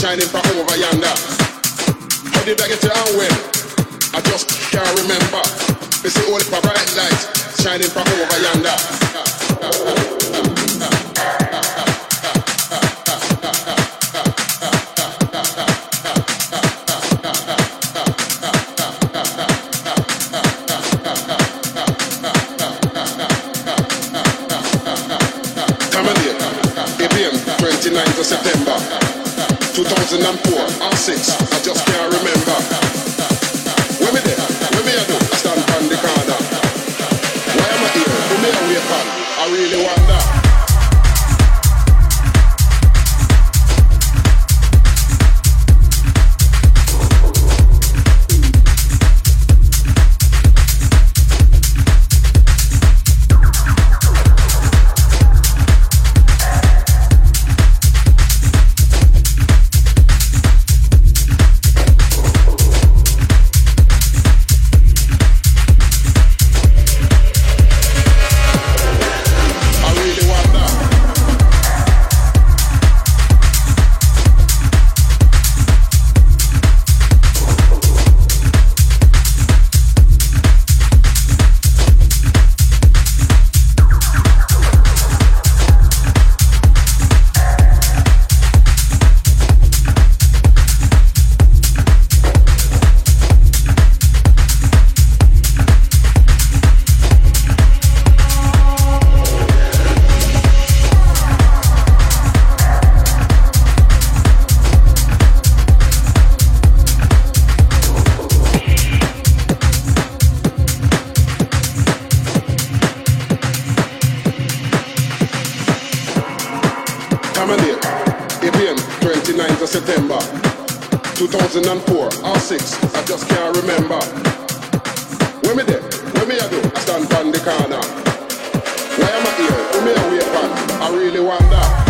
shining from over yonder. How did I get to and when? I just can't remember. Me see only the bright light shining from over yonder. September 2004 or 6, I just can't remember. 29th of September 2004, or 6, I just can't remember. Where me there, Where me I do, I stand on the corner. Why am I here? Who me I wait for? I really wonder.